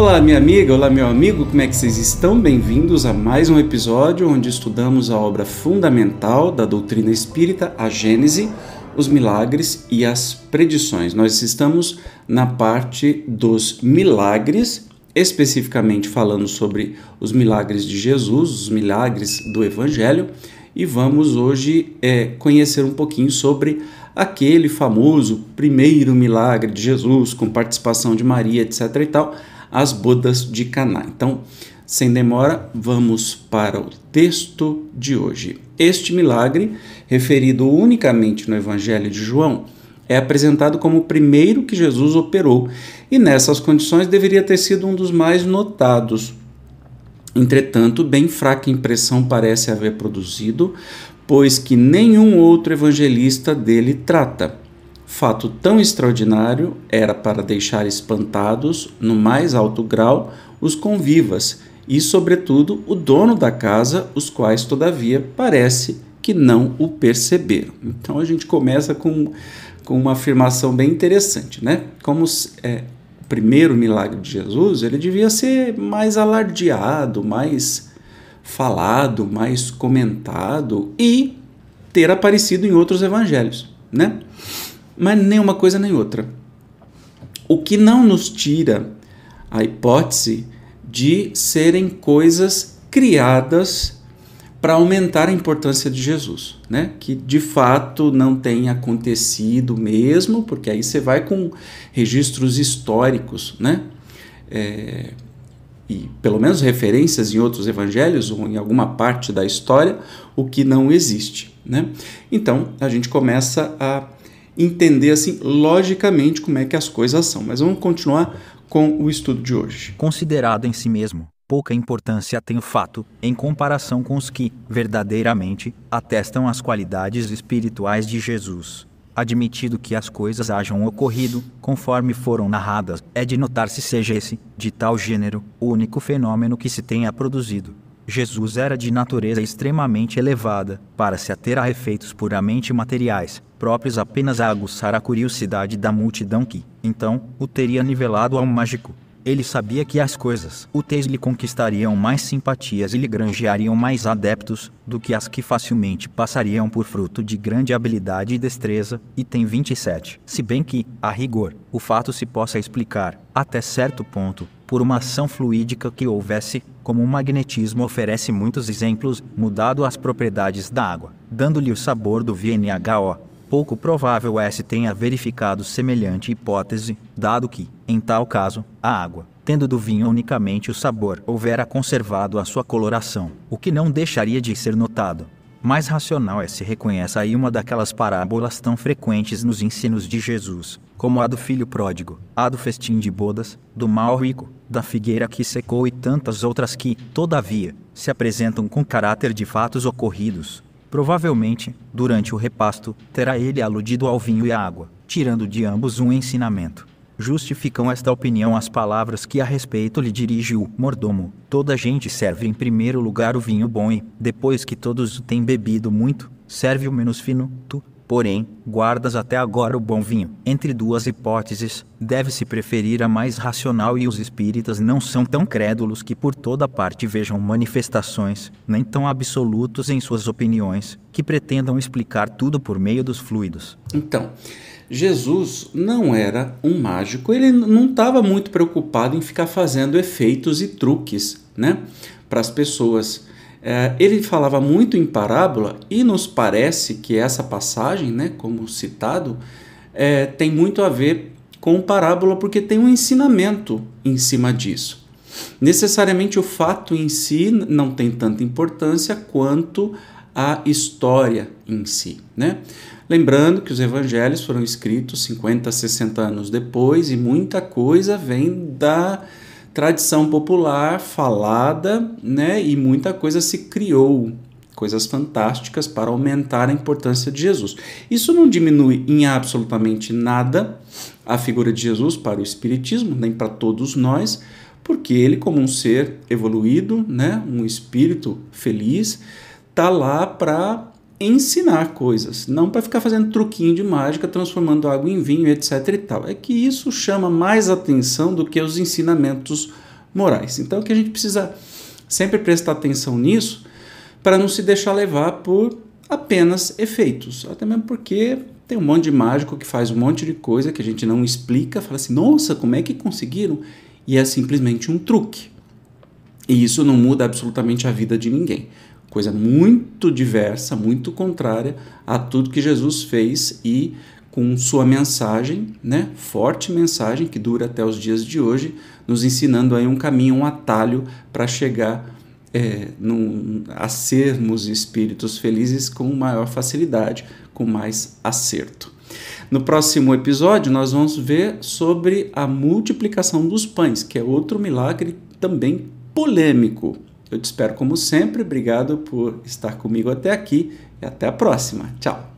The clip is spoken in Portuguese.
Olá, minha amiga, olá, meu amigo, como é que vocês estão? Bem-vindos a mais um episódio onde estudamos a obra fundamental da doutrina espírita, a Gênese, os milagres e as predições. Nós estamos na parte dos milagres, especificamente falando sobre os milagres de Jesus, os milagres do Evangelho, e vamos hoje é, conhecer um pouquinho sobre aquele famoso primeiro milagre de Jesus, com participação de Maria, etc. e tal as bodas de Caná. Então, sem demora, vamos para o texto de hoje. Este milagre, referido unicamente no Evangelho de João, é apresentado como o primeiro que Jesus operou e nessas condições deveria ter sido um dos mais notados. Entretanto, bem fraca impressão parece haver produzido, pois que nenhum outro evangelista dele trata. Fato tão extraordinário era para deixar espantados, no mais alto grau, os convivas e, sobretudo, o dono da casa, os quais, todavia, parece que não o perceberam. Então a gente começa com, com uma afirmação bem interessante, né? Como é, o primeiro milagre de Jesus, ele devia ser mais alardeado, mais falado, mais comentado e ter aparecido em outros evangelhos, né? Mas nem uma coisa nem outra. O que não nos tira a hipótese de serem coisas criadas para aumentar a importância de Jesus, né? Que de fato não tenha acontecido mesmo, porque aí você vai com registros históricos, né? É, e pelo menos referências em outros evangelhos ou em alguma parte da história, o que não existe, né? Então a gente começa a entender assim logicamente como é que as coisas são. Mas vamos continuar com o estudo de hoje. Considerado em si mesmo, pouca importância tem o fato, em comparação com os que, verdadeiramente, atestam as qualidades espirituais de Jesus. Admitido que as coisas hajam ocorrido, conforme foram narradas, é de notar se seja esse, de tal gênero, o único fenômeno que se tenha produzido. Jesus era de natureza extremamente elevada, para se ater a efeitos puramente materiais, próprios apenas a aguçar a curiosidade da multidão que, então, o teria nivelado ao mágico. Ele sabia que as coisas úteis lhe conquistariam mais simpatias e lhe granjeariam mais adeptos do que as que facilmente passariam por fruto de grande habilidade e destreza. Item 27. Se bem que, a rigor, o fato se possa explicar, até certo ponto, por uma ação fluídica que houvesse, como o magnetismo oferece muitos exemplos, mudado as propriedades da água, dando-lhe o sabor do VNHO, pouco provável é se tenha verificado semelhante hipótese, dado que, em tal caso, a água, tendo do vinho unicamente o sabor, houvera conservado a sua coloração, o que não deixaria de ser notado. Mais racional é se reconhece aí uma daquelas parábolas tão frequentes nos ensinos de Jesus, como a do filho pródigo, a do festim de bodas, do mal rico, da figueira que secou e tantas outras que, todavia, se apresentam com caráter de fatos ocorridos, Provavelmente, durante o repasto, terá ele aludido ao vinho e à água, tirando de ambos um ensinamento. Justificam esta opinião as palavras que a respeito lhe dirige o mordomo. Toda gente serve em primeiro lugar o vinho bom e, depois que todos têm bebido muito, serve o menos fino. Tu, Porém, guardas até agora o bom vinho. Entre duas hipóteses, deve-se preferir a mais racional e os espíritas não são tão crédulos que por toda parte vejam manifestações, nem tão absolutos em suas opiniões, que pretendam explicar tudo por meio dos fluidos. Então, Jesus não era um mágico, ele não estava muito preocupado em ficar fazendo efeitos e truques, né, para as pessoas. É, ele falava muito em parábola e nos parece que essa passagem, né, como citado, é, tem muito a ver com parábola porque tem um ensinamento em cima disso. Necessariamente o fato em si não tem tanta importância quanto a história em si, né? Lembrando que os evangelhos foram escritos 50, 60 anos depois e muita coisa vem da tradição popular falada, né? E muita coisa se criou, coisas fantásticas para aumentar a importância de Jesus. Isso não diminui em absolutamente nada a figura de Jesus para o espiritismo, nem para todos nós, porque ele como um ser evoluído, né, um espírito feliz, tá lá para ensinar coisas, não para ficar fazendo truquinho de mágica, transformando água em vinho, etc e tal. É que isso chama mais atenção do que os ensinamentos morais. Então, que a gente precisa sempre prestar atenção nisso para não se deixar levar por apenas efeitos. Até mesmo porque tem um monte de mágico que faz um monte de coisa que a gente não explica, fala assim: nossa, como é que conseguiram? E é simplesmente um truque. E isso não muda absolutamente a vida de ninguém. Coisa muito diversa, muito contrária a tudo que Jesus fez e com sua mensagem, né, forte mensagem que dura até os dias de hoje, nos ensinando aí um caminho, um atalho para chegar é, num, a sermos espíritos felizes com maior facilidade, com mais acerto. No próximo episódio, nós vamos ver sobre a multiplicação dos pães, que é outro milagre também polêmico. Eu te espero como sempre. Obrigado por estar comigo até aqui e até a próxima. Tchau.